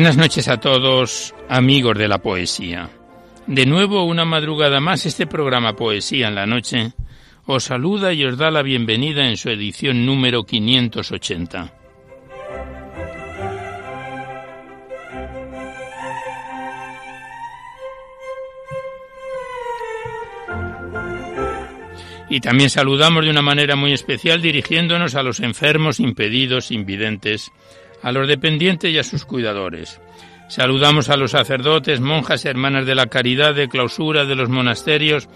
Buenas noches a todos, amigos de la poesía. De nuevo, una madrugada más, este programa Poesía en la Noche os saluda y os da la bienvenida en su edición número 580. Y también saludamos de una manera muy especial dirigiéndonos a los enfermos, impedidos, invidentes, a los dependientes y a sus cuidadores. Saludamos a los sacerdotes, monjas, hermanas de la caridad, de clausura de los monasterios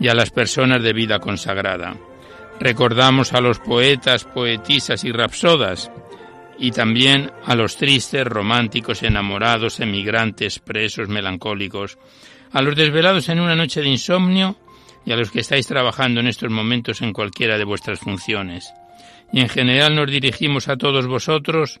y a las personas de vida consagrada. Recordamos a los poetas, poetisas y rapsodas y también a los tristes, románticos, enamorados, emigrantes, presos, melancólicos, a los desvelados en una noche de insomnio y a los que estáis trabajando en estos momentos en cualquiera de vuestras funciones. Y en general nos dirigimos a todos vosotros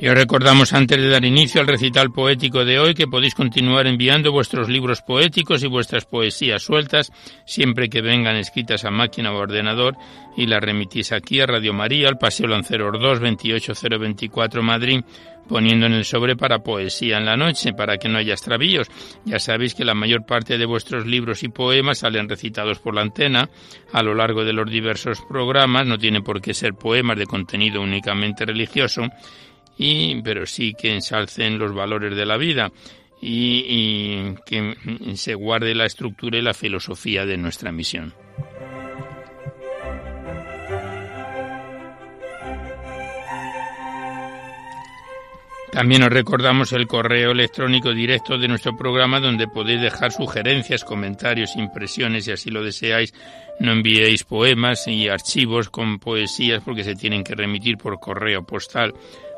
Y os recordamos antes de dar inicio al recital poético de hoy que podéis continuar enviando vuestros libros poéticos y vuestras poesías sueltas siempre que vengan escritas a máquina o ordenador y las remitís aquí a Radio María, al Paseo Lanceros 2, 28024 Madrid, poniendo en el sobre para poesía en la noche, para que no haya extravíos. Ya sabéis que la mayor parte de vuestros libros y poemas salen recitados por la antena a lo largo de los diversos programas, no tiene por qué ser poemas de contenido únicamente religioso, y, pero sí que ensalcen los valores de la vida y, y que se guarde la estructura y la filosofía de nuestra misión. También os recordamos el correo electrónico directo de nuestro programa donde podéis dejar sugerencias, comentarios, impresiones si así lo deseáis. No enviéis poemas y archivos con poesías porque se tienen que remitir por correo postal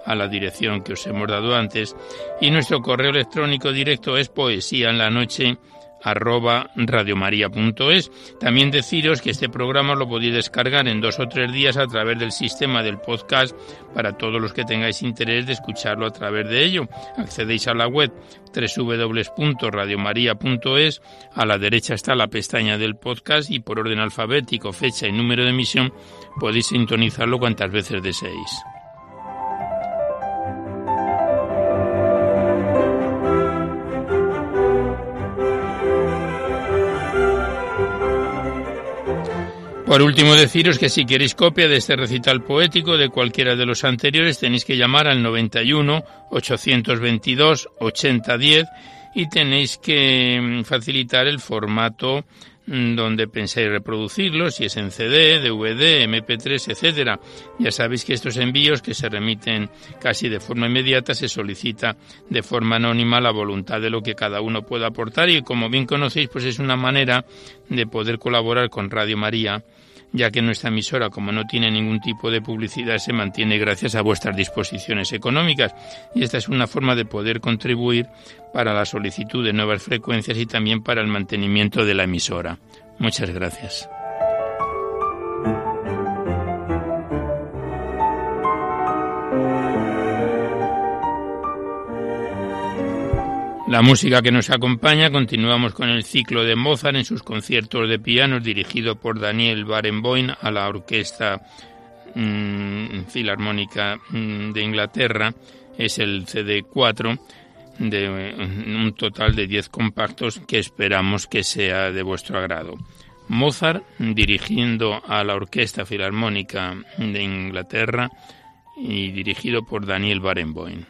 a la dirección que os hemos dado antes y nuestro correo electrónico directo es poesía en la noche arroba radiomaria.es. También deciros que este programa lo podéis descargar en dos o tres días a través del sistema del podcast para todos los que tengáis interés de escucharlo a través de ello. Accedéis a la web www.radiomaria.es, a la derecha está la pestaña del podcast y por orden alfabético, fecha y número de emisión podéis sintonizarlo cuantas veces deseéis. Por último, deciros que si queréis copia de este recital poético de cualquiera de los anteriores, tenéis que llamar al 91 822 8010 y tenéis que mm, facilitar el formato mm, donde pensáis reproducirlo, si es en CD, DVD, MP3, etcétera. Ya sabéis que estos envíos que se remiten casi de forma inmediata se solicita de forma anónima la voluntad de lo que cada uno pueda aportar y como bien conocéis, pues es una manera de poder colaborar con Radio María ya que nuestra emisora, como no tiene ningún tipo de publicidad, se mantiene gracias a vuestras disposiciones económicas. Y esta es una forma de poder contribuir para la solicitud de nuevas frecuencias y también para el mantenimiento de la emisora. Muchas gracias. La música que nos acompaña continuamos con el ciclo de Mozart en sus conciertos de piano dirigido por Daniel Barenboim a la Orquesta mm, Filarmónica mm, de Inglaterra. Es el CD4 de un total de 10 compactos que esperamos que sea de vuestro agrado. Mozart dirigiendo a la Orquesta Filarmónica de Inglaterra y dirigido por Daniel Barenboim.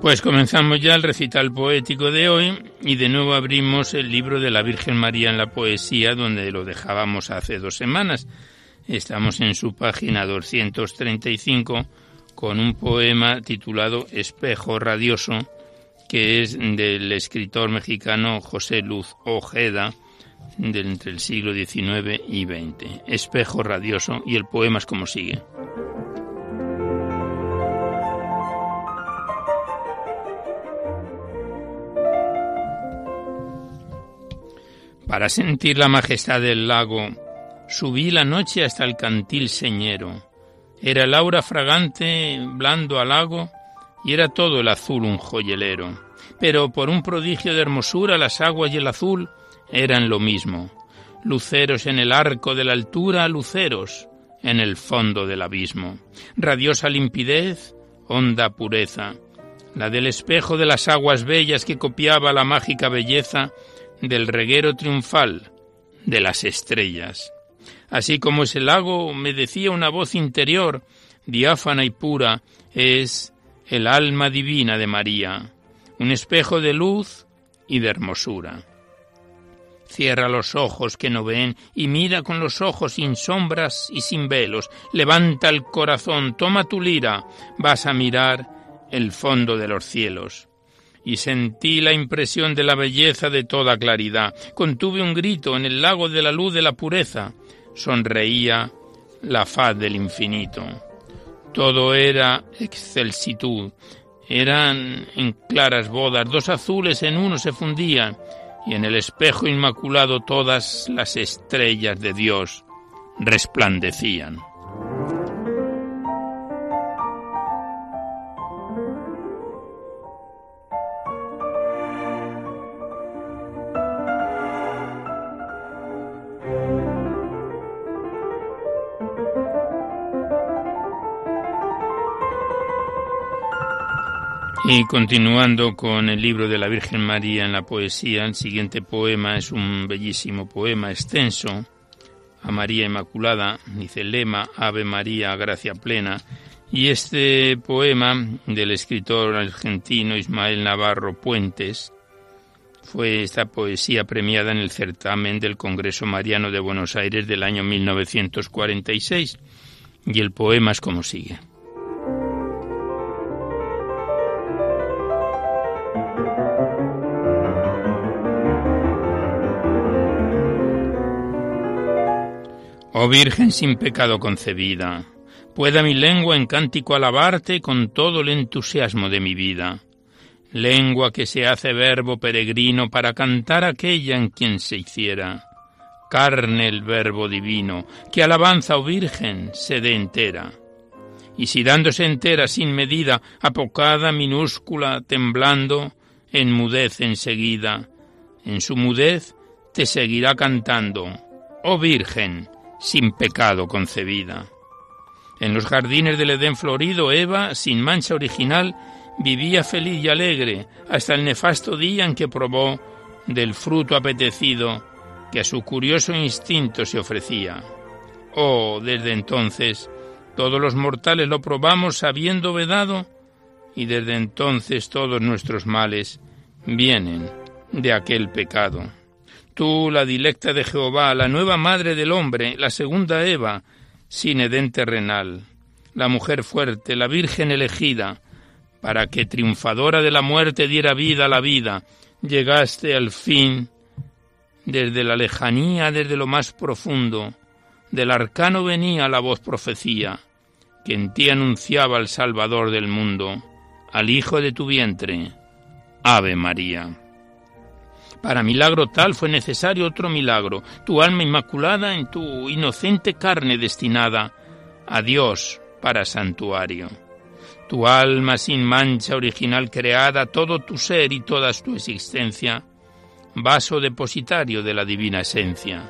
Pues comenzamos ya el recital poético de hoy y de nuevo abrimos el libro de la Virgen María en la poesía donde lo dejábamos hace dos semanas. Estamos en su página 235 con un poema titulado Espejo Radioso que es del escritor mexicano José Luz Ojeda de entre el siglo XIX y XX. Espejo Radioso y el poema es como sigue. Para sentir la majestad del lago, subí la noche hasta el cantil señero. Era el aura fragante, blando al lago, y era todo el azul un joyelero. Pero por un prodigio de hermosura las aguas y el azul eran lo mismo. Luceros en el arco de la altura, luceros en el fondo del abismo. Radiosa limpidez, honda pureza, la del espejo de las aguas bellas que copiaba la mágica belleza del reguero triunfal de las estrellas. Así como ese lago, me decía una voz interior, diáfana y pura, es el alma divina de María, un espejo de luz y de hermosura. Cierra los ojos que no ven y mira con los ojos sin sombras y sin velos. Levanta el corazón, toma tu lira, vas a mirar el fondo de los cielos y sentí la impresión de la belleza de toda claridad. Contuve un grito en el lago de la luz de la pureza. Sonreía la faz del infinito. Todo era excelsitud. Eran en claras bodas, dos azules en uno se fundían, y en el espejo inmaculado todas las estrellas de Dios resplandecían. Y continuando con el libro de la Virgen María en la poesía, el siguiente poema es un bellísimo poema extenso a María Inmaculada, dice lema Ave María, gracia plena, y este poema del escritor argentino Ismael Navarro Puentes fue esta poesía premiada en el certamen del Congreso Mariano de Buenos Aires del año 1946, y el poema es como sigue. Oh Virgen sin pecado concebida, pueda mi lengua en cántico alabarte con todo el entusiasmo de mi vida. Lengua que se hace verbo peregrino para cantar aquella en quien se hiciera. Carne el verbo divino, que alabanza, oh Virgen, se dé entera. Y si dándose entera sin medida, apocada, minúscula, temblando, enmudez enseguida, en su mudez te seguirá cantando. Oh Virgen, sin pecado concebida. En los jardines del Edén florido, Eva, sin mancha original, vivía feliz y alegre hasta el nefasto día en que probó del fruto apetecido que a su curioso instinto se ofrecía. Oh, desde entonces, todos los mortales lo probamos habiendo vedado, y desde entonces todos nuestros males vienen de aquel pecado. Tú, la dilecta de Jehová, la nueva madre del hombre, la segunda Eva, sin Edén terrenal, la mujer fuerte, la virgen elegida, para que triunfadora de la muerte diera vida a la vida, llegaste al fin desde la lejanía, desde lo más profundo, del arcano venía la voz profecía, que en ti anunciaba al Salvador del mundo, al Hijo de tu vientre. Ave María. Para milagro tal fue necesario otro milagro, tu alma inmaculada en tu inocente carne destinada a Dios para santuario. Tu alma sin mancha original creada, todo tu ser y toda tu existencia, vaso depositario de la divina esencia.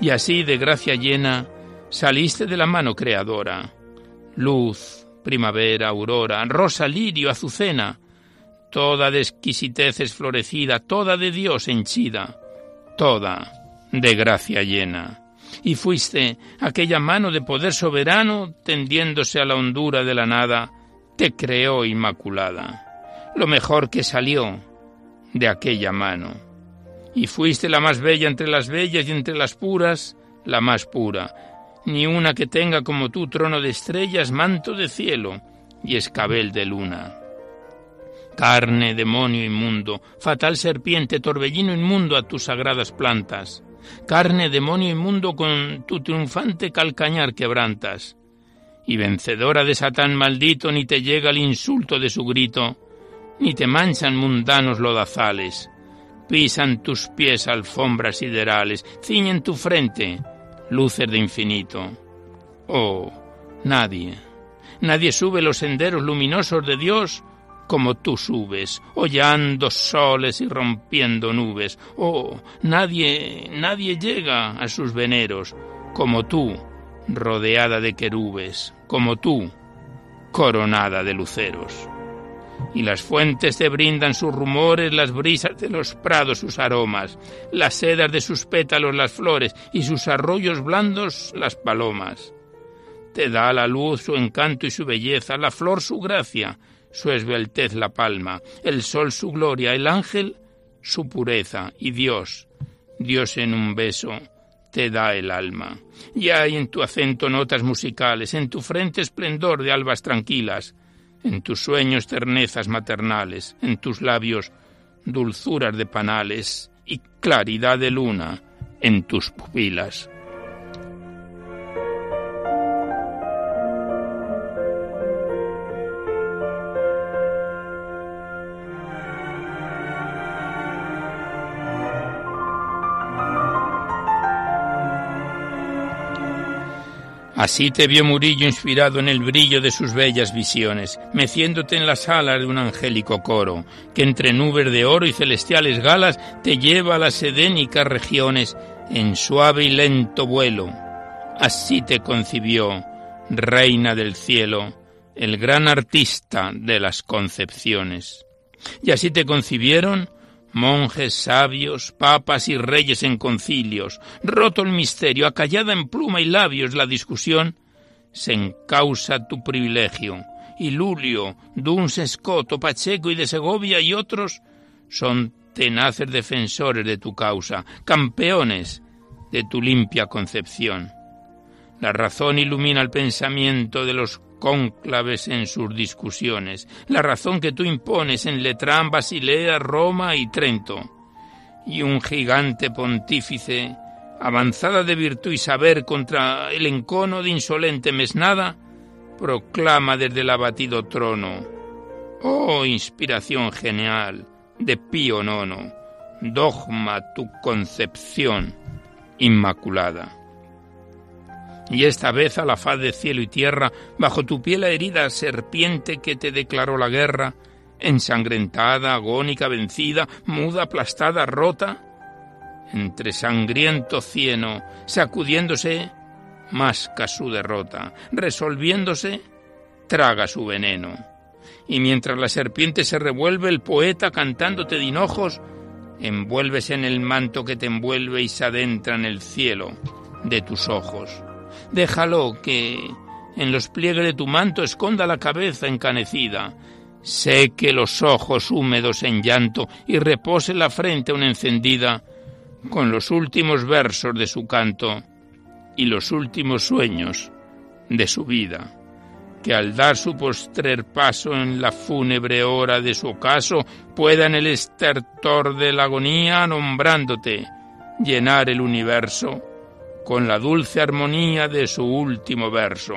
Y así de gracia llena, saliste de la mano creadora. Luz, primavera, aurora, rosa, lirio, azucena, toda de exquisitez florecida, toda de Dios henchida, toda de gracia llena. Y fuiste aquella mano de poder soberano tendiéndose a la hondura de la nada, te creó inmaculada, lo mejor que salió de aquella mano. Y fuiste la más bella entre las bellas y entre las puras, la más pura, ni una que tenga como tú trono de estrellas, manto de cielo y escabel de luna. Carne, demonio inmundo, fatal serpiente, torbellino inmundo a tus sagradas plantas. Carne, demonio inmundo, con tu triunfante calcañar quebrantas. Y vencedora de Satán maldito, ni te llega el insulto de su grito, ni te manchan mundanos lodazales. Pisan tus pies alfombras siderales, ciñen tu frente luces de infinito. Oh, nadie, nadie sube los senderos luminosos de Dios como tú subes, hollando soles y rompiendo nubes. Oh, nadie, nadie llega a sus veneros como tú, rodeada de querubes, como tú, coronada de luceros. Y las fuentes te brindan sus rumores, las brisas de los prados sus aromas, las sedas de sus pétalos las flores y sus arroyos blandos las palomas. Te da la luz su encanto y su belleza, la flor su gracia, su esbeltez la palma, el sol su gloria, el ángel su pureza y Dios, Dios en un beso, te da el alma. Y hay en tu acento notas musicales, en tu frente esplendor de albas tranquilas, en tus sueños ternezas maternales, en tus labios dulzuras de panales y claridad de luna en tus pupilas. Así te vio Murillo inspirado en el brillo de sus bellas visiones, meciéndote en las alas de un angélico coro, que entre nubes de oro y celestiales galas te lleva a las edénicas regiones en suave y lento vuelo. Así te concibió, reina del cielo, el gran artista de las concepciones. Y así te concibieron monjes sabios, papas y reyes en concilios, roto el misterio, acallada en pluma y labios la discusión, se encausa tu privilegio, y Lulio, Duns Escoto, Pacheco y de Segovia y otros son tenaces defensores de tu causa, campeones de tu limpia concepción. La razón ilumina el pensamiento de los cónclaves en sus discusiones, la razón que tú impones en Letrán, Basilea, Roma y Trento, y un gigante pontífice, avanzada de virtud y saber contra el encono de insolente mesnada, proclama desde el abatido trono, oh inspiración genial de Pío IX, dogma tu concepción inmaculada y esta vez a la faz de cielo y tierra, bajo tu piel herida serpiente que te declaró la guerra, ensangrentada, agónica, vencida, muda, aplastada, rota, entre sangriento cieno, sacudiéndose, masca su derrota, resolviéndose, traga su veneno. Y mientras la serpiente se revuelve, el poeta cantándote de hinojos, envuélvese en el manto que te envuelve y se adentra en el cielo de tus ojos. Déjalo que en los pliegues de tu manto esconda la cabeza encanecida, seque los ojos húmedos en llanto y repose la frente aún encendida con los últimos versos de su canto y los últimos sueños de su vida, que al dar su postrer paso en la fúnebre hora de su ocaso pueda en el estertor de la agonía, nombrándote, llenar el universo con la dulce armonía de su último verso.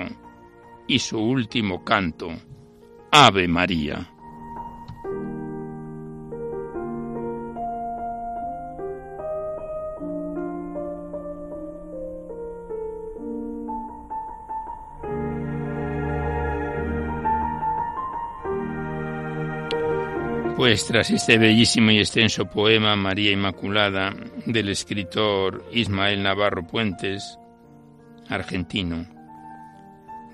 y su último canto. Ave María. Pues tras este bellísimo y extenso poema María Inmaculada del escritor Ismael Navarro Puentes, argentino,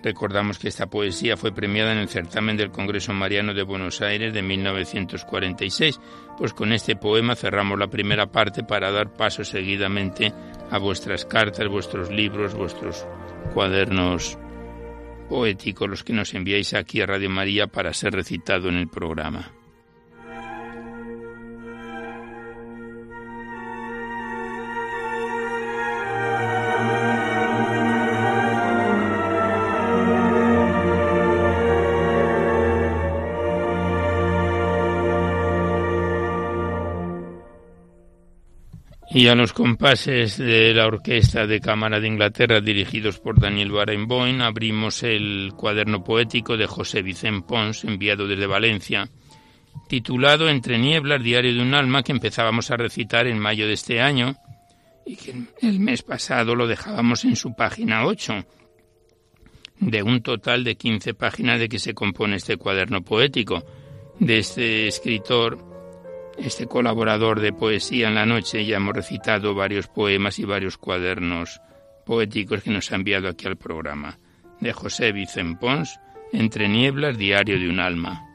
recordamos que esta poesía fue premiada en el certamen del Congreso Mariano de Buenos Aires de 1946, pues con este poema cerramos la primera parte para dar paso seguidamente a vuestras cartas, vuestros libros, vuestros cuadernos poéticos, los que nos enviáis aquí a Radio María para ser recitado en el programa. Y a los compases de la Orquesta de Cámara de Inglaterra dirigidos por Daniel Barenboim abrimos el cuaderno poético de José Vicente Pons enviado desde Valencia titulado Entre nieblas, diario de un alma que empezábamos a recitar en mayo de este año y que el mes pasado lo dejábamos en su página 8 de un total de 15 páginas de que se compone este cuaderno poético de este escritor este colaborador de Poesía en la Noche, ya hemos recitado varios poemas y varios cuadernos poéticos que nos ha enviado aquí al programa, de José Vicente Pons, Entre Nieblas, Diario de un Alma.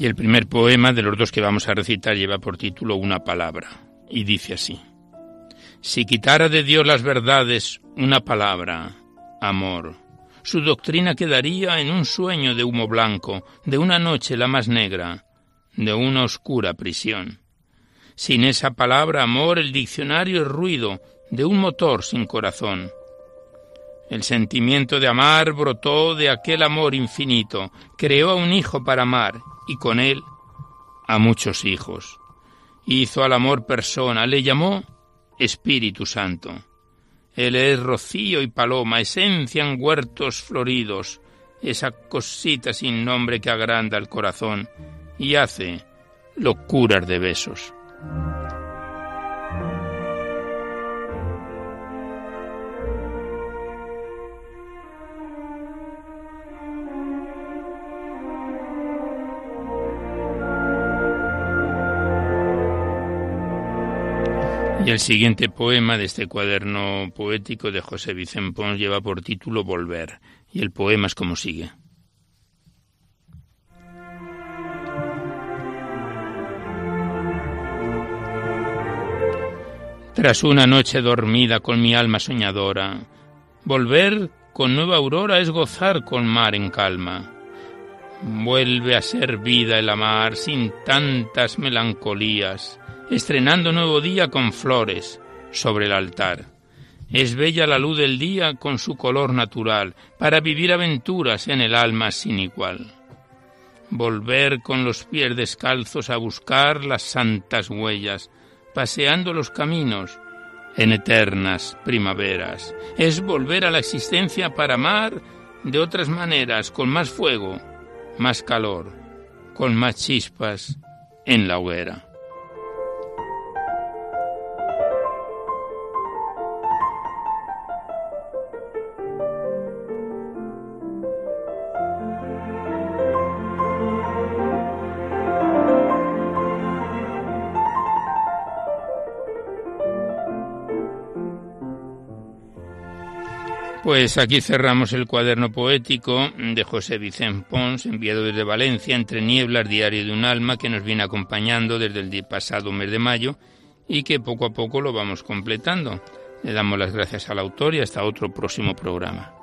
Y el primer poema de los dos que vamos a recitar lleva por título Una palabra, y dice así. Si quitara de Dios las verdades una palabra, amor, su doctrina quedaría en un sueño de humo blanco, de una noche la más negra, de una oscura prisión. Sin esa palabra amor el diccionario es ruido de un motor sin corazón. El sentimiento de amar brotó de aquel amor infinito, creó a un hijo para amar y con él a muchos hijos. Hizo al amor persona, le llamó Espíritu Santo. Él es rocío y paloma, esencia en huertos floridos, esa cosita sin nombre que agranda el corazón y hace locuras de besos. Y el siguiente poema de este cuaderno poético de José Vicente Pons lleva por título Volver, y el poema es como sigue. Tras una noche dormida con mi alma soñadora, volver con nueva aurora es gozar con mar en calma. Vuelve a ser vida el amar sin tantas melancolías estrenando nuevo día con flores sobre el altar. Es bella la luz del día con su color natural, para vivir aventuras en el alma sin igual. Volver con los pies descalzos a buscar las santas huellas, paseando los caminos en eternas primaveras. Es volver a la existencia para amar de otras maneras, con más fuego, más calor, con más chispas en la hoguera. Pues aquí cerramos el cuaderno poético de José Vicente Pons, enviado desde Valencia, entre nieblas, diario de un alma, que nos viene acompañando desde el pasado mes de mayo y que poco a poco lo vamos completando. Le damos las gracias al autor y hasta otro próximo programa.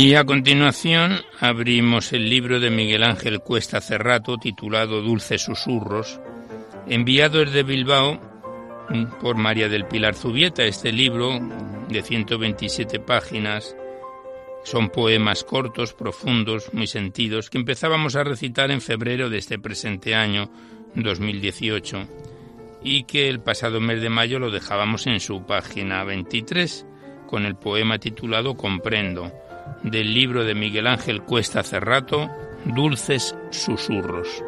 Y a continuación abrimos el libro de Miguel Ángel Cuesta Cerrato titulado Dulces Susurros, enviado desde Bilbao por María del Pilar Zubieta. Este libro de 127 páginas son poemas cortos, profundos, muy sentidos, que empezábamos a recitar en febrero de este presente año 2018 y que el pasado mes de mayo lo dejábamos en su página 23 con el poema titulado Comprendo del libro de Miguel Ángel Cuesta Cerrato, Dulces Susurros.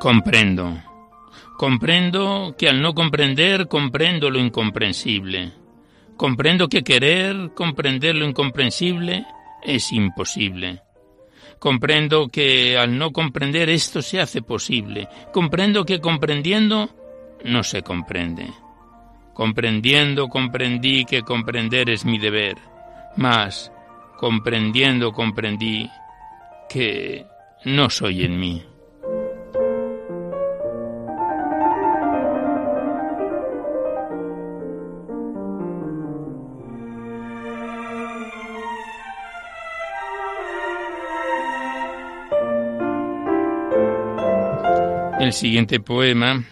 Comprendo. Comprendo que al no comprender comprendo lo incomprensible. Comprendo que querer comprender lo incomprensible es imposible. Comprendo que al no comprender esto se hace posible. Comprendo que comprendiendo no se comprende. Comprendiendo comprendí que comprender es mi deber. Mas, comprendiendo comprendí que no soy en mí. El siguiente poema,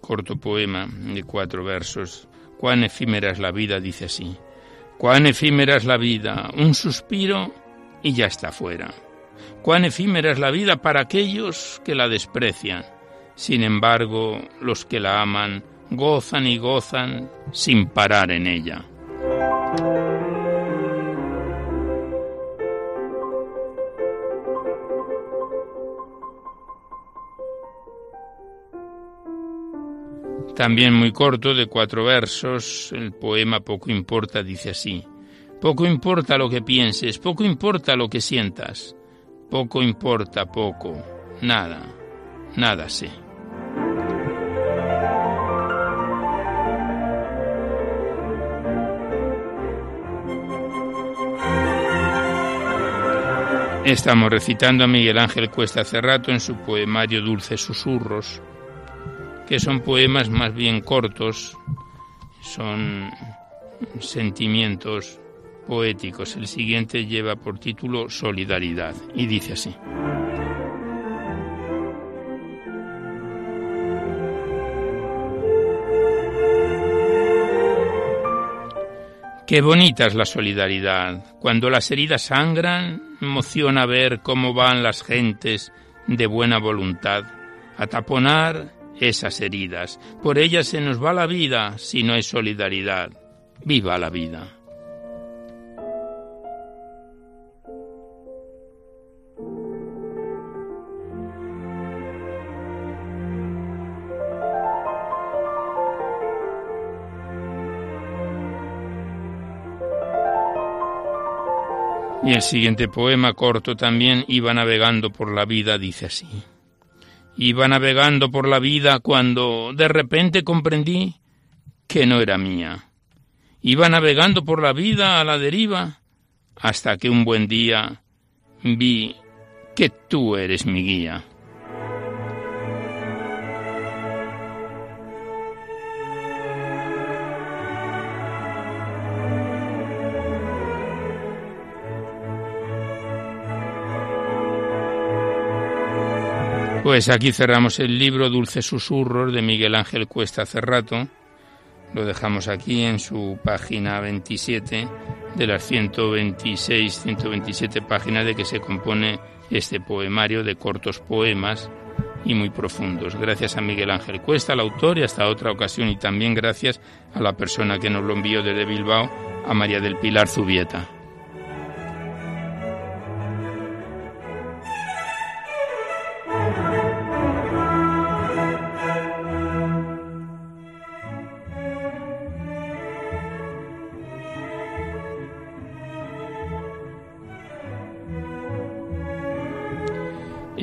corto poema de cuatro versos, cuán efímera es la vida, dice así. Cuán efímera es la vida, un suspiro y ya está fuera. Cuán efímera es la vida para aquellos que la desprecian. Sin embargo, los que la aman gozan y gozan sin parar en ella. También muy corto, de cuatro versos, el poema Poco importa dice así. Poco importa lo que pienses, poco importa lo que sientas, poco importa poco, nada, nada sé. Estamos recitando a Miguel Ángel Cuesta hace rato en su poemario Dulces Susurros, que son poemas más bien cortos, son sentimientos poéticos. El siguiente lleva por título Solidaridad y dice así. Qué bonita es la solidaridad. Cuando las heridas sangran, emociona ver cómo van las gentes de buena voluntad a taponar esas heridas. Por ellas se nos va la vida si no hay solidaridad. Viva la vida. Y el siguiente poema corto también, Iba navegando por la vida, dice así. Iba navegando por la vida cuando de repente comprendí que no era mía. Iba navegando por la vida a la deriva hasta que un buen día vi que tú eres mi guía. Pues aquí cerramos el libro Dulces Susurros de Miguel Ángel Cuesta Cerrato. Lo dejamos aquí en su página 27 de las 126, 127 páginas de que se compone este poemario de cortos poemas y muy profundos. Gracias a Miguel Ángel Cuesta, el autor, y hasta otra ocasión, y también gracias a la persona que nos lo envió desde Bilbao, a María del Pilar Zubieta.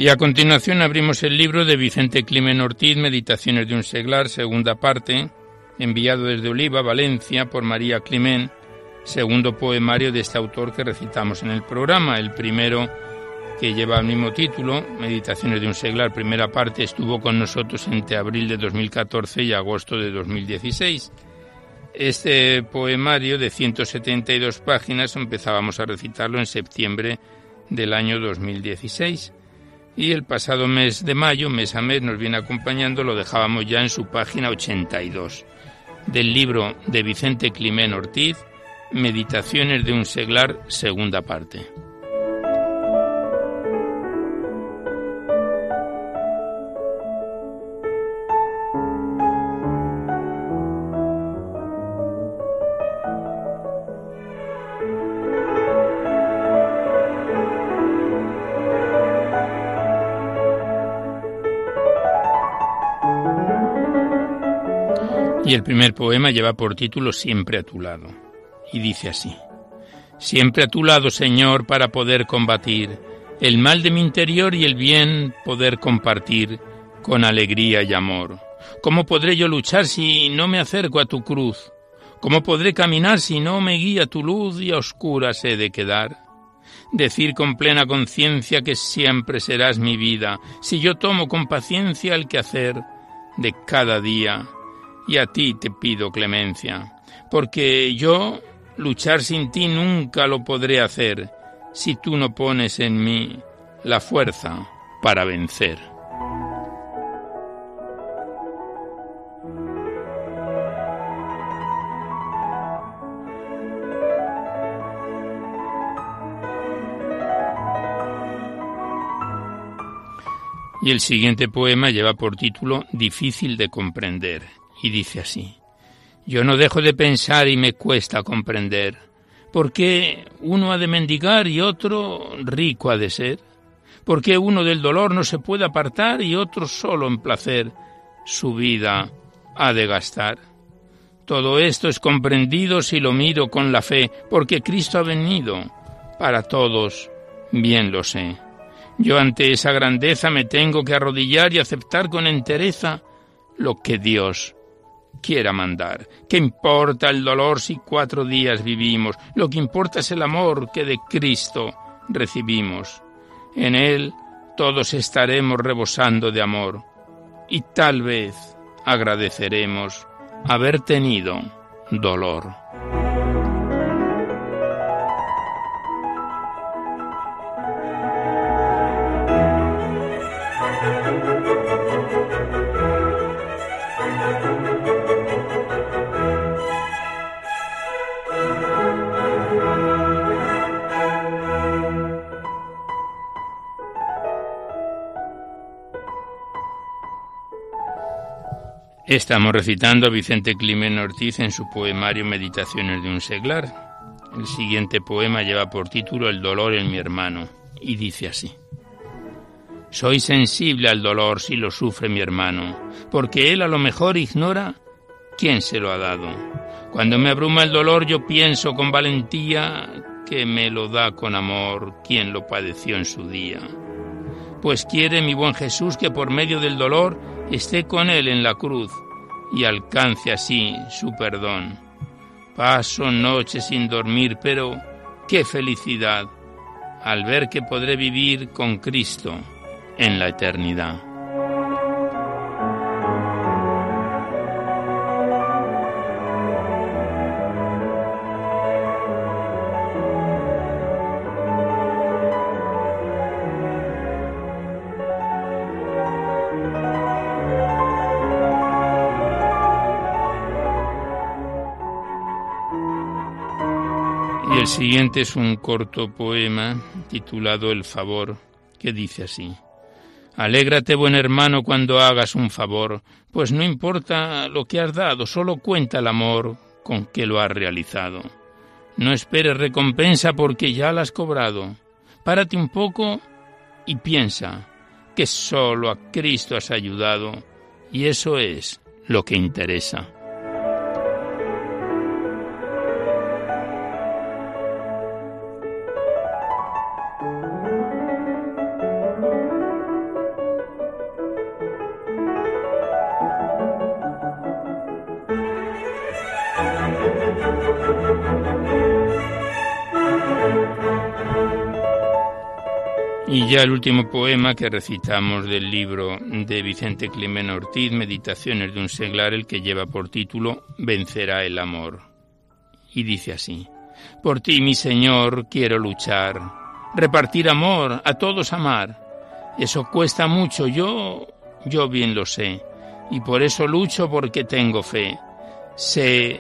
Y a continuación abrimos el libro de Vicente Climen Ortiz, Meditaciones de un seglar, segunda parte, enviado desde Oliva, Valencia, por María Climen, segundo poemario de este autor que recitamos en el programa. El primero, que lleva el mismo título, Meditaciones de un seglar, primera parte, estuvo con nosotros entre abril de 2014 y agosto de 2016. Este poemario de 172 páginas empezábamos a recitarlo en septiembre del año 2016 y el pasado mes de mayo, mes a mes, nos viene acompañando, lo dejábamos ya en su página 82 del libro de Vicente Climén Ortiz, Meditaciones de un seglar, segunda parte. Y el primer poema lleva por título Siempre a tu lado. Y dice así. Siempre a tu lado, Señor, para poder combatir el mal de mi interior y el bien poder compartir con alegría y amor. ¿Cómo podré yo luchar si no me acerco a tu cruz? ¿Cómo podré caminar si no me guía tu luz y a oscuras he de quedar? Decir con plena conciencia que siempre serás mi vida, si yo tomo con paciencia el quehacer de cada día y a ti te pido clemencia, porque yo luchar sin ti nunca lo podré hacer si tú no pones en mí la fuerza para vencer. Y el siguiente poema lleva por título Difícil de comprender y dice así. Yo no dejo de pensar y me cuesta comprender. ¿Por qué uno ha de mendigar y otro rico ha de ser? ¿Por qué uno del dolor no se puede apartar y otro solo en placer su vida ha de gastar? Todo esto es comprendido si lo miro con la fe, porque Cristo ha venido para todos, bien lo sé. Yo ante esa grandeza me tengo que arrodillar y aceptar con entereza lo que Dios quiera mandar. ¿Qué importa el dolor si cuatro días vivimos? Lo que importa es el amor que de Cristo recibimos. En Él todos estaremos rebosando de amor y tal vez agradeceremos haber tenido dolor. Estamos recitando a Vicente Climen Ortiz en su poemario Meditaciones de un seglar. El siguiente poema lleva por título El dolor en mi hermano y dice así. Soy sensible al dolor si lo sufre mi hermano, porque él a lo mejor ignora quién se lo ha dado. Cuando me abruma el dolor yo pienso con valentía que me lo da con amor quien lo padeció en su día. Pues quiere mi buen Jesús que por medio del dolor esté con Él en la cruz y alcance así su perdón. Paso noches sin dormir, pero qué felicidad al ver que podré vivir con Cristo en la eternidad. Siguiente es un corto poema titulado El favor, que dice así. Alégrate, buen hermano, cuando hagas un favor, pues no importa lo que has dado, solo cuenta el amor con que lo has realizado. No esperes recompensa porque ya la has cobrado. Párate un poco y piensa que solo a Cristo has ayudado y eso es lo que interesa. Y ya el último poema que recitamos del libro de Vicente Climen Ortiz, Meditaciones de un seglar, el que lleva por título Vencerá el amor. Y dice así, Por ti, mi Señor, quiero luchar, repartir amor, a todos amar. Eso cuesta mucho, yo, yo bien lo sé, y por eso lucho porque tengo fe. Sé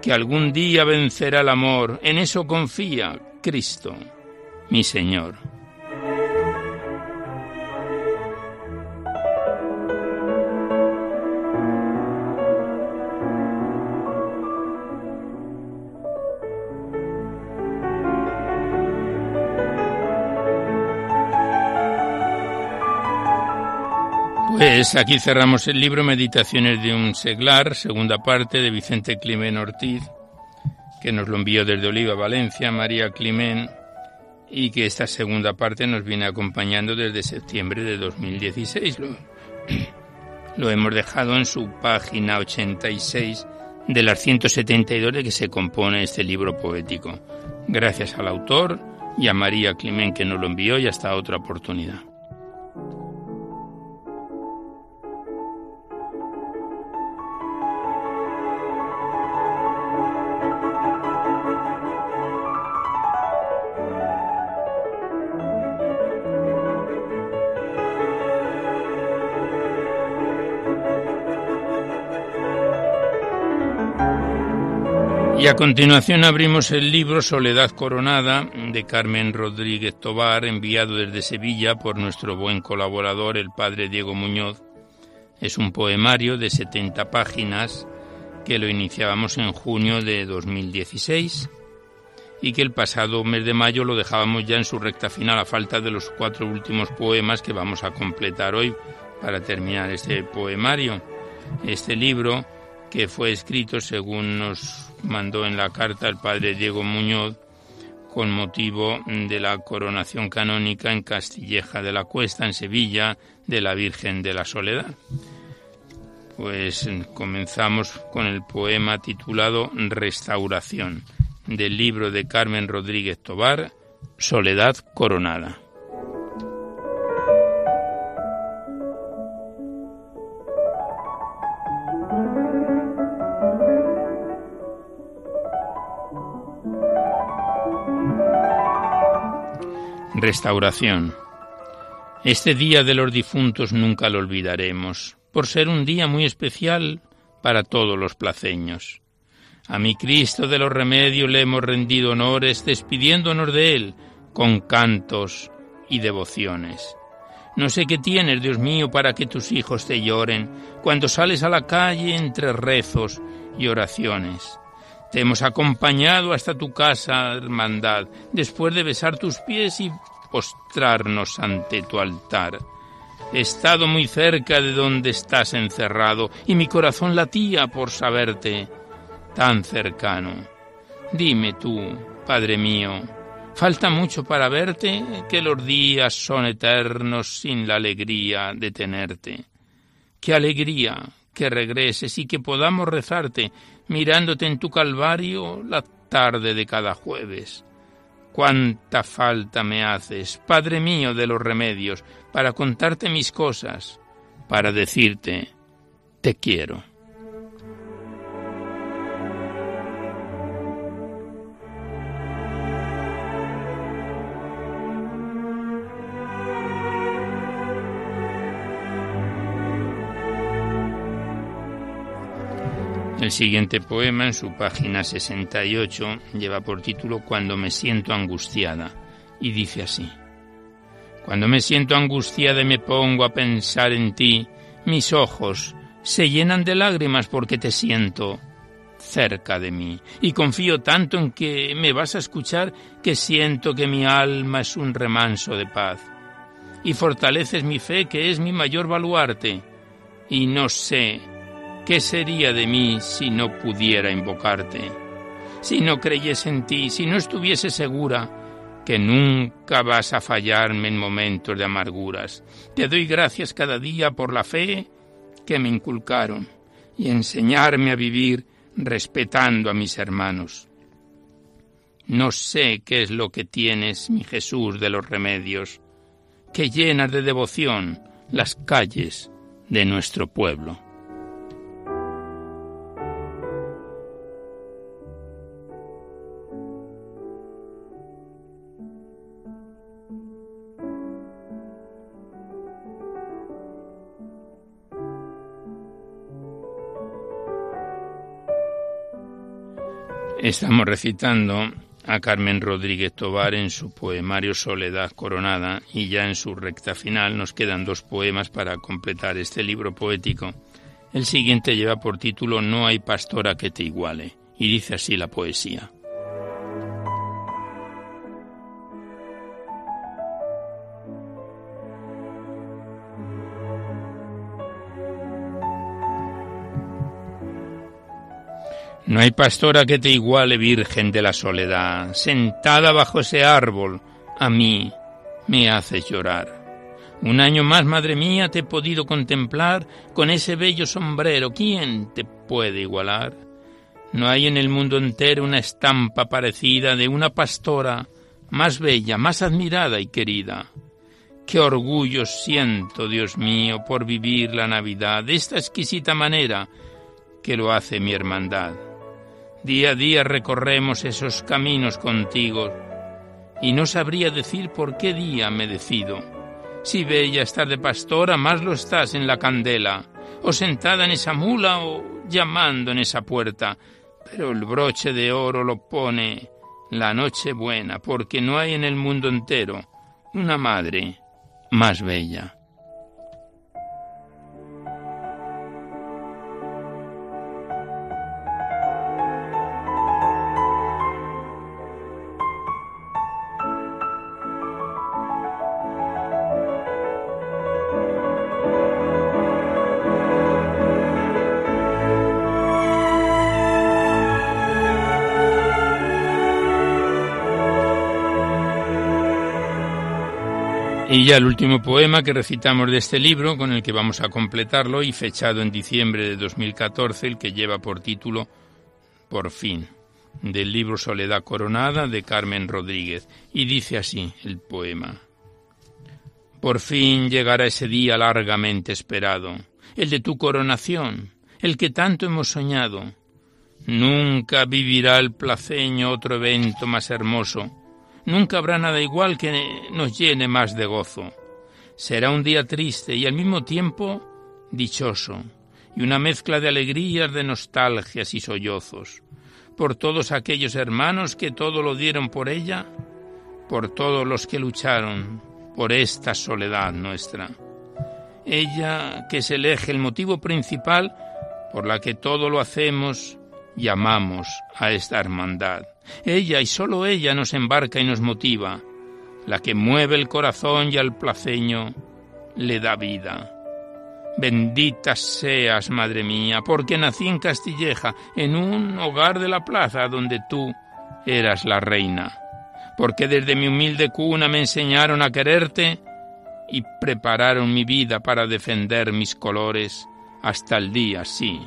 que algún día vencerá el amor, en eso confía Cristo, mi Señor. Pues aquí cerramos el libro Meditaciones de un seglar, segunda parte de Vicente Climen Ortiz, que nos lo envió desde Oliva, Valencia, María Climen, y que esta segunda parte nos viene acompañando desde septiembre de 2016. Lo, lo hemos dejado en su página 86 de las 172 de que se compone este libro poético. Gracias al autor y a María Climen que nos lo envió y hasta otra oportunidad. Y a continuación abrimos el libro Soledad Coronada de Carmen Rodríguez Tobar, enviado desde Sevilla por nuestro buen colaborador, el padre Diego Muñoz. Es un poemario de 70 páginas que lo iniciábamos en junio de 2016 y que el pasado mes de mayo lo dejábamos ya en su recta final a falta de los cuatro últimos poemas que vamos a completar hoy para terminar este poemario. Este libro que fue escrito según nos mandó en la carta el padre Diego Muñoz con motivo de la coronación canónica en Castilleja de la Cuesta, en Sevilla, de la Virgen de la Soledad. Pues comenzamos con el poema titulado Restauración, del libro de Carmen Rodríguez Tobar, Soledad Coronada. Restauración. Este día de los difuntos nunca lo olvidaremos, por ser un día muy especial para todos los placeños. A mi Cristo de los remedios le hemos rendido honores, despidiéndonos de él con cantos y devociones. No sé qué tienes, Dios mío, para que tus hijos te lloren cuando sales a la calle entre rezos y oraciones. Te hemos acompañado hasta tu casa, hermandad, después de besar tus pies y postrarnos ante tu altar. He estado muy cerca de donde estás encerrado y mi corazón latía por saberte tan cercano. Dime tú, Padre mío, ¿falta mucho para verte? Que los días son eternos sin la alegría de tenerte. Qué alegría que regreses y que podamos rezarte mirándote en tu calvario la tarde de cada jueves cuánta falta me haces, Padre mío de los remedios, para contarte mis cosas, para decirte, te quiero. El siguiente poema, en su página 68, lleva por título Cuando me siento angustiada, y dice así. Cuando me siento angustiada y me pongo a pensar en ti, mis ojos se llenan de lágrimas porque te siento cerca de mí, y confío tanto en que me vas a escuchar que siento que mi alma es un remanso de paz, y fortaleces mi fe que es mi mayor baluarte, y no sé ¿Qué sería de mí si no pudiera invocarte? Si no creyese en ti, si no estuviese segura que nunca vas a fallarme en momentos de amarguras. Te doy gracias cada día por la fe que me inculcaron y enseñarme a vivir respetando a mis hermanos. No sé qué es lo que tienes, mi Jesús de los remedios, que llenas de devoción las calles de nuestro pueblo. Estamos recitando a Carmen Rodríguez Tobar en su poemario Soledad Coronada y ya en su recta final nos quedan dos poemas para completar este libro poético. El siguiente lleva por título No hay pastora que te iguale y dice así la poesía. No hay pastora que te iguale, Virgen de la Soledad, sentada bajo ese árbol, a mí me haces llorar. Un año más, madre mía, te he podido contemplar con ese bello sombrero. ¿Quién te puede igualar? No hay en el mundo entero una estampa parecida de una pastora más bella, más admirada y querida. Qué orgullo siento, Dios mío, por vivir la Navidad de esta exquisita manera que lo hace mi hermandad. Día a día recorremos esos caminos contigo y no sabría decir por qué día me decido. Si bella estás de pastora, más lo estás en la candela, o sentada en esa mula o llamando en esa puerta. Pero el broche de oro lo pone la noche buena, porque no hay en el mundo entero una madre más bella. Y ya el último poema que recitamos de este libro, con el que vamos a completarlo y fechado en diciembre de 2014, el que lleva por título Por fin, del libro Soledad Coronada de Carmen Rodríguez. Y dice así el poema. Por fin llegará ese día largamente esperado, el de tu coronación, el que tanto hemos soñado. Nunca vivirá el placeño otro evento más hermoso Nunca habrá nada igual que nos llene más de gozo. Será un día triste y al mismo tiempo dichoso, y una mezcla de alegrías, de nostalgias y sollozos, por todos aquellos hermanos que todo lo dieron por ella, por todos los que lucharon por esta soledad nuestra. Ella que es el eje, el motivo principal por la que todo lo hacemos, llamamos a esta hermandad. Ella y sólo ella nos embarca y nos motiva, la que mueve el corazón y al placeño le da vida. Bendita seas, madre mía, porque nací en Castilleja, en un hogar de la plaza donde tú eras la reina, porque desde mi humilde cuna me enseñaron a quererte y prepararon mi vida para defender mis colores hasta el día, sí,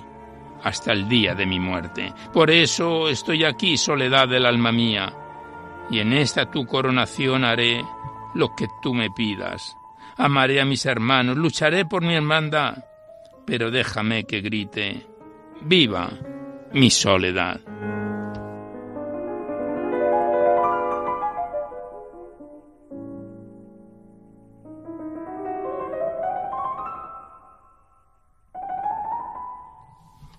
hasta el día de mi muerte. Por eso estoy aquí, soledad del alma mía, y en esta tu coronación haré lo que tú me pidas. Amaré a mis hermanos, lucharé por mi hermandad, pero déjame que grite, viva mi soledad.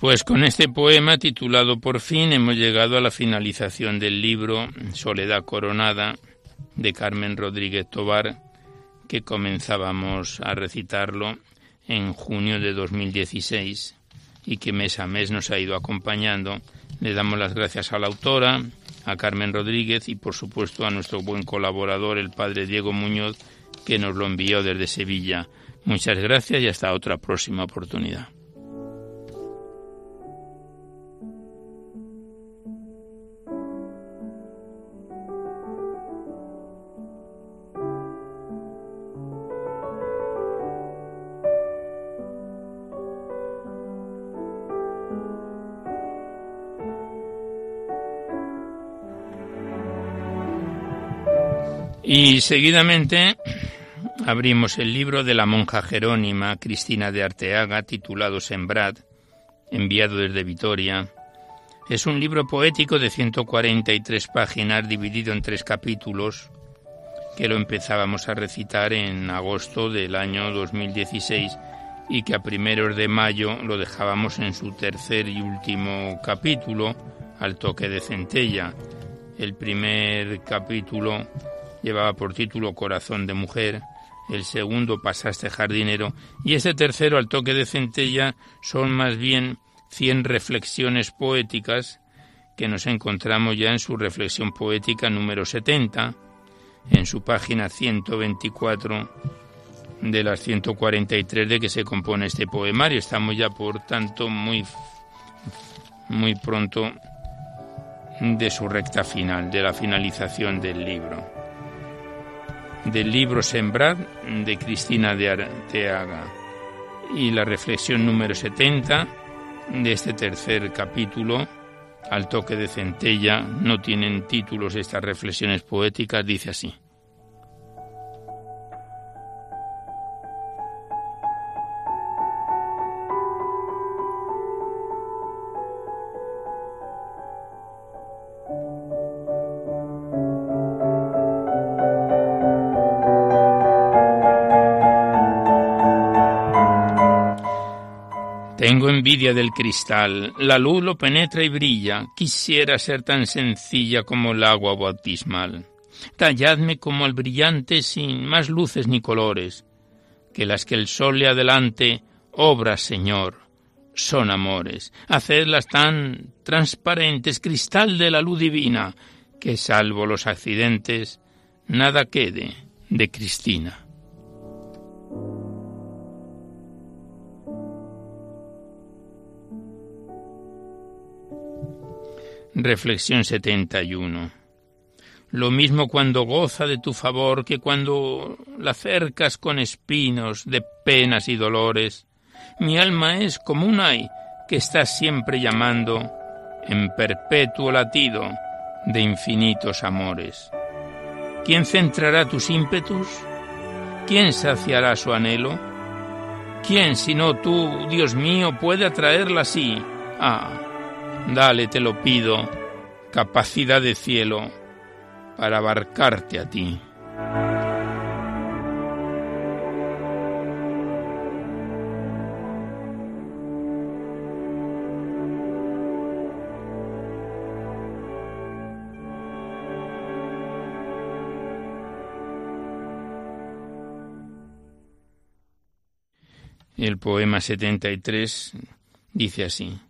Pues con este poema titulado Por fin hemos llegado a la finalización del libro Soledad Coronada de Carmen Rodríguez Tobar, que comenzábamos a recitarlo en junio de 2016 y que mes a mes nos ha ido acompañando. Le damos las gracias a la autora, a Carmen Rodríguez y por supuesto a nuestro buen colaborador, el padre Diego Muñoz, que nos lo envió desde Sevilla. Muchas gracias y hasta otra próxima oportunidad. Y seguidamente Abrimos el libro de la monja jerónima Cristina de Arteaga titulado Sembrad, enviado desde Vitoria. Es un libro poético de 143 páginas dividido en tres capítulos que lo empezábamos a recitar en agosto del año 2016 y que a primeros de mayo lo dejábamos en su tercer y último capítulo, al toque de centella. El primer capítulo llevaba por título Corazón de Mujer, el segundo Pasaste Jardinero y este tercero, al toque de centella, son más bien cien reflexiones poéticas que nos encontramos ya en su reflexión poética número 70, en su página 124 de las 143 de que se compone este poemario. Estamos ya, por tanto, muy, muy pronto de su recta final, de la finalización del libro. Del libro Sembrad de Cristina de Arteaga y la reflexión número 70 de este tercer capítulo, al toque de centella, no tienen títulos estas reflexiones poéticas, dice así. Envidia del cristal, la luz lo penetra y brilla, quisiera ser tan sencilla como el agua bautismal. Talladme como al brillante sin más luces ni colores, que las que el sol le adelante, obras, Señor, son amores. Hacedlas tan transparentes, cristal de la luz divina, que salvo los accidentes, nada quede de Cristina. Reflexión 71. Lo mismo cuando goza de tu favor que cuando la cercas con espinos de penas y dolores. Mi alma es como un ay que está siempre llamando en perpetuo latido de infinitos amores. ¿Quién centrará tus ímpetus? ¿Quién saciará su anhelo? ¿Quién, sino tú, Dios mío, puede atraerla así? Ah, Dale, te lo pido, capacidad de cielo para abarcarte a ti. El poema 73 dice así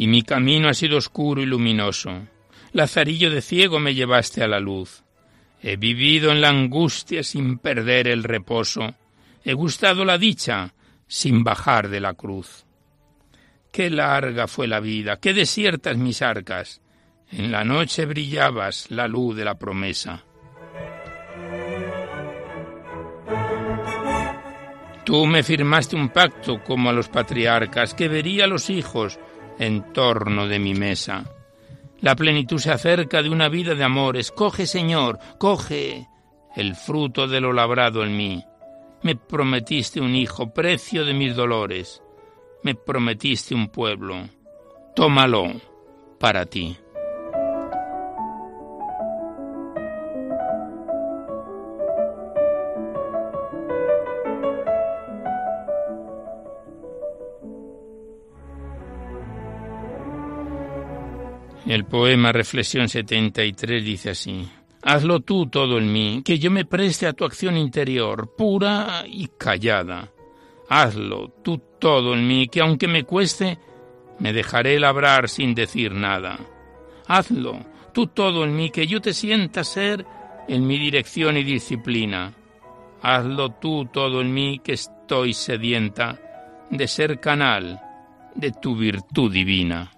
y mi camino ha sido oscuro y luminoso. Lazarillo de ciego me llevaste a la luz. He vivido en la angustia sin perder el reposo. He gustado la dicha sin bajar de la cruz. Qué larga fue la vida, qué desiertas mis arcas. En la noche brillabas la luz de la promesa. Tú me firmaste un pacto como a los patriarcas, que vería a los hijos en torno de mi mesa. La plenitud se acerca de una vida de amores. Coge, Señor, coge el fruto de lo labrado en mí. Me prometiste un hijo, precio de mis dolores. Me prometiste un pueblo. Tómalo para ti. El poema Reflexión 73 dice así. Hazlo tú todo en mí, que yo me preste a tu acción interior, pura y callada. Hazlo tú todo en mí, que aunque me cueste, me dejaré labrar sin decir nada. Hazlo tú todo en mí, que yo te sienta ser en mi dirección y disciplina. Hazlo tú todo en mí, que estoy sedienta de ser canal de tu virtud divina.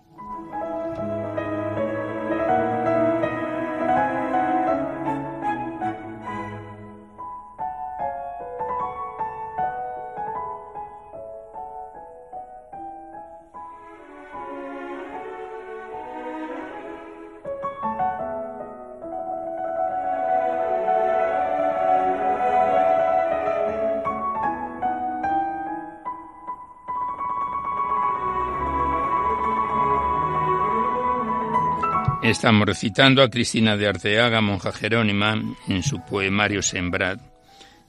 Estamos recitando a Cristina de Arteaga, monja jerónima, en su poemario Sembrad.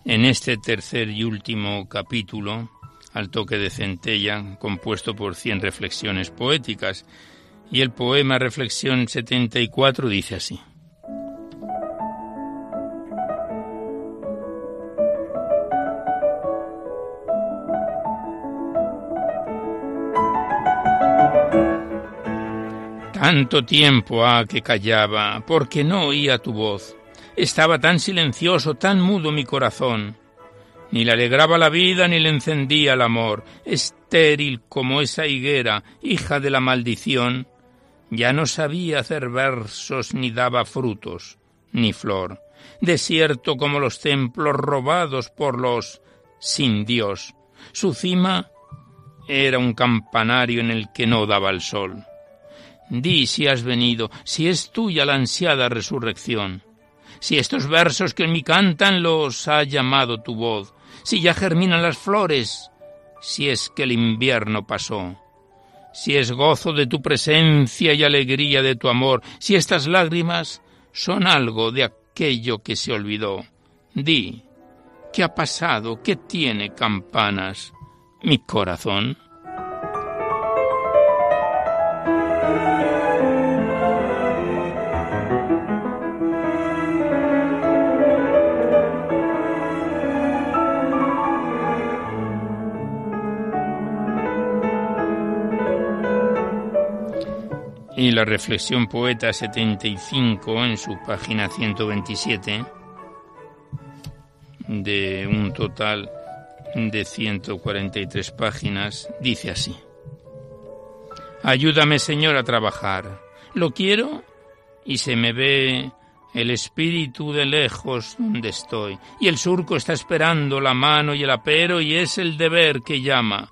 En este tercer y último capítulo, al toque de centella, compuesto por cien reflexiones poéticas, y el poema Reflexión 74 dice así. Tanto tiempo ha que callaba, porque no oía tu voz. Estaba tan silencioso, tan mudo mi corazón. Ni le alegraba la vida, ni le encendía el amor. Estéril como esa higuera, hija de la maldición, ya no sabía hacer versos, ni daba frutos, ni flor. Desierto como los templos robados por los sin Dios. Su cima era un campanario en el que no daba el sol. Di si has venido, si es tuya la ansiada resurrección, si estos versos que en mí cantan los ha llamado tu voz, si ya germinan las flores, si es que el invierno pasó, si es gozo de tu presencia y alegría de tu amor, si estas lágrimas son algo de aquello que se olvidó. Di, ¿qué ha pasado? ¿Qué tiene campanas? Mi corazón. Y la reflexión poeta 75 en su página 127 de un total de 143 páginas dice así. Ayúdame Señor a trabajar. Lo quiero y se me ve el espíritu de lejos donde estoy, y el surco está esperando la mano y el apero, y es el deber que llama,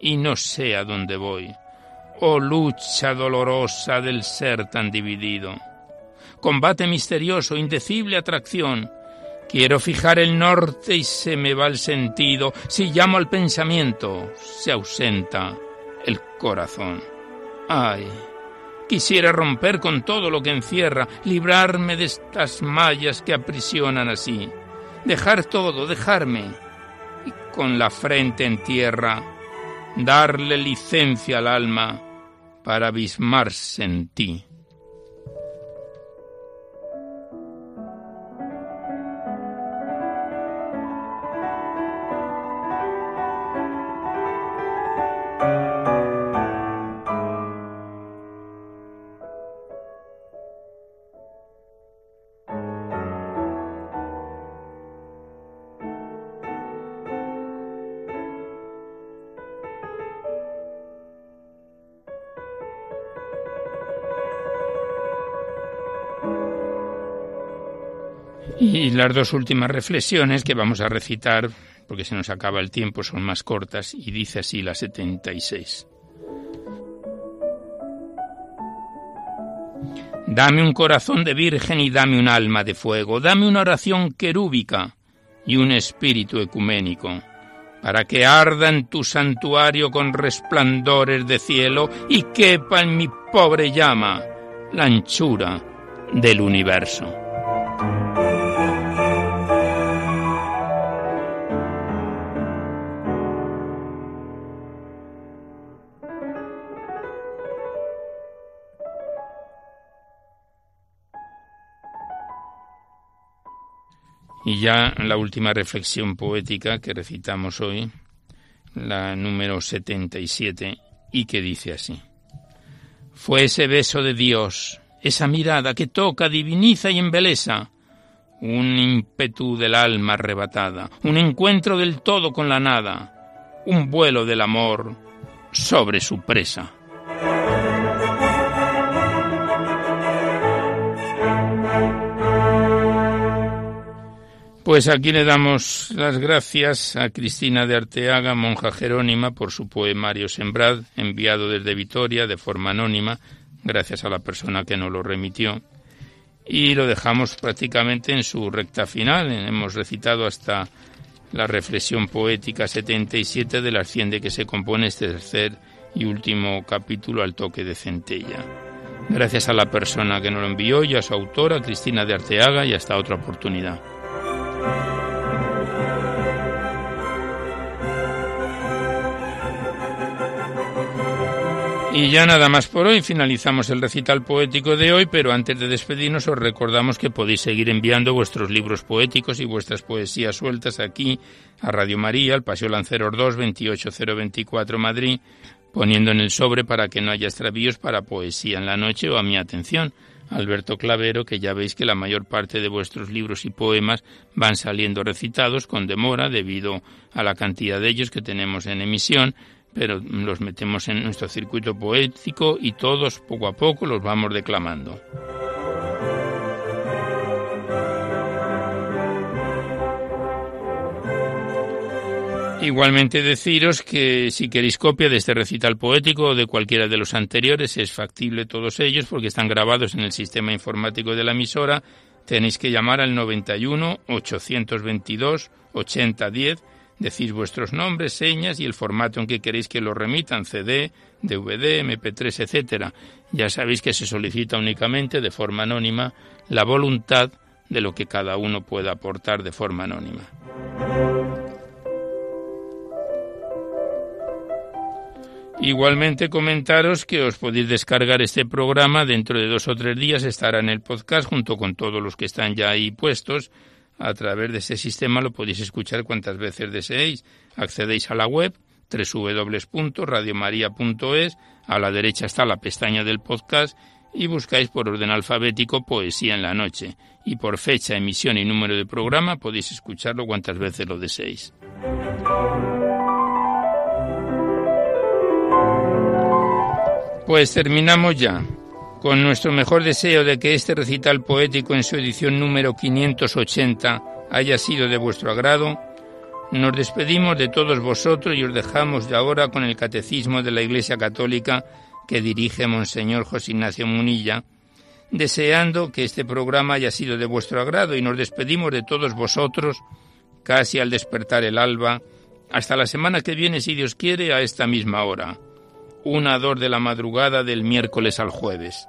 y no sé a dónde voy oh lucha dolorosa del ser tan dividido. Combate misterioso, indecible atracción. Quiero fijar el norte y se me va el sentido. Si llamo al pensamiento, se ausenta el corazón. Ay, quisiera romper con todo lo que encierra, librarme de estas mallas que aprisionan así. Dejar todo, dejarme, y con la frente en tierra, darle licencia al alma para abismarse en ti. Las dos últimas reflexiones que vamos a recitar, porque se nos acaba el tiempo, son más cortas, y dice así la 76. Dame un corazón de virgen y dame un alma de fuego, dame una oración querúbica y un espíritu ecuménico, para que arda en tu santuario con resplandores de cielo y quepa en mi pobre llama la anchura del universo. Y ya la última reflexión poética que recitamos hoy, la número 77, y que dice así. Fue ese beso de Dios, esa mirada que toca, diviniza y embeleza, un ímpetu del alma arrebatada, un encuentro del todo con la nada, un vuelo del amor sobre su presa. Pues aquí le damos las gracias a Cristina de Arteaga, monja jerónima, por su poemario Sembrad, enviado desde Vitoria de forma anónima, gracias a la persona que nos lo remitió. Y lo dejamos prácticamente en su recta final. Hemos recitado hasta la reflexión poética 77 de las 100 de que se compone este tercer y último capítulo al toque de centella. Gracias a la persona que nos lo envió y a su autora, Cristina de Arteaga, y hasta otra oportunidad. Y ya nada más por hoy, finalizamos el recital poético de hoy, pero antes de despedirnos os recordamos que podéis seguir enviando vuestros libros poéticos y vuestras poesías sueltas aquí a Radio María, al Paseo Lanceros 2, 28024 Madrid, poniendo en el sobre para que no haya extravíos para poesía en la noche o a mi atención. Alberto Clavero, que ya veis que la mayor parte de vuestros libros y poemas van saliendo recitados con demora debido a la cantidad de ellos que tenemos en emisión, pero los metemos en nuestro circuito poético y todos poco a poco los vamos declamando. Igualmente deciros que si queréis copia de este recital poético o de cualquiera de los anteriores, es factible todos ellos porque están grabados en el sistema informático de la emisora. Tenéis que llamar al 91 822 8010 Decís vuestros nombres, señas y el formato en que queréis que lo remitan, CD, DVD, MP3, etc. Ya sabéis que se solicita únicamente de forma anónima la voluntad de lo que cada uno pueda aportar de forma anónima. Igualmente comentaros que os podéis descargar este programa dentro de dos o tres días, estará en el podcast junto con todos los que están ya ahí puestos a través de ese sistema lo podéis escuchar cuantas veces deseéis. Accedéis a la web www.radiomaria.es, a la derecha está la pestaña del podcast y buscáis por orden alfabético Poesía en la Noche. Y por fecha, emisión y número de programa podéis escucharlo cuantas veces lo deseéis. Pues terminamos ya con nuestro mejor deseo de que este recital poético en su edición número 580 haya sido de vuestro agrado, nos despedimos de todos vosotros y os dejamos de ahora con el Catecismo de la Iglesia Católica que dirige Monseñor José Ignacio Munilla, deseando que este programa haya sido de vuestro agrado y nos despedimos de todos vosotros casi al despertar el alba, hasta la semana que viene, si Dios quiere, a esta misma hora, una dor de la madrugada del miércoles al jueves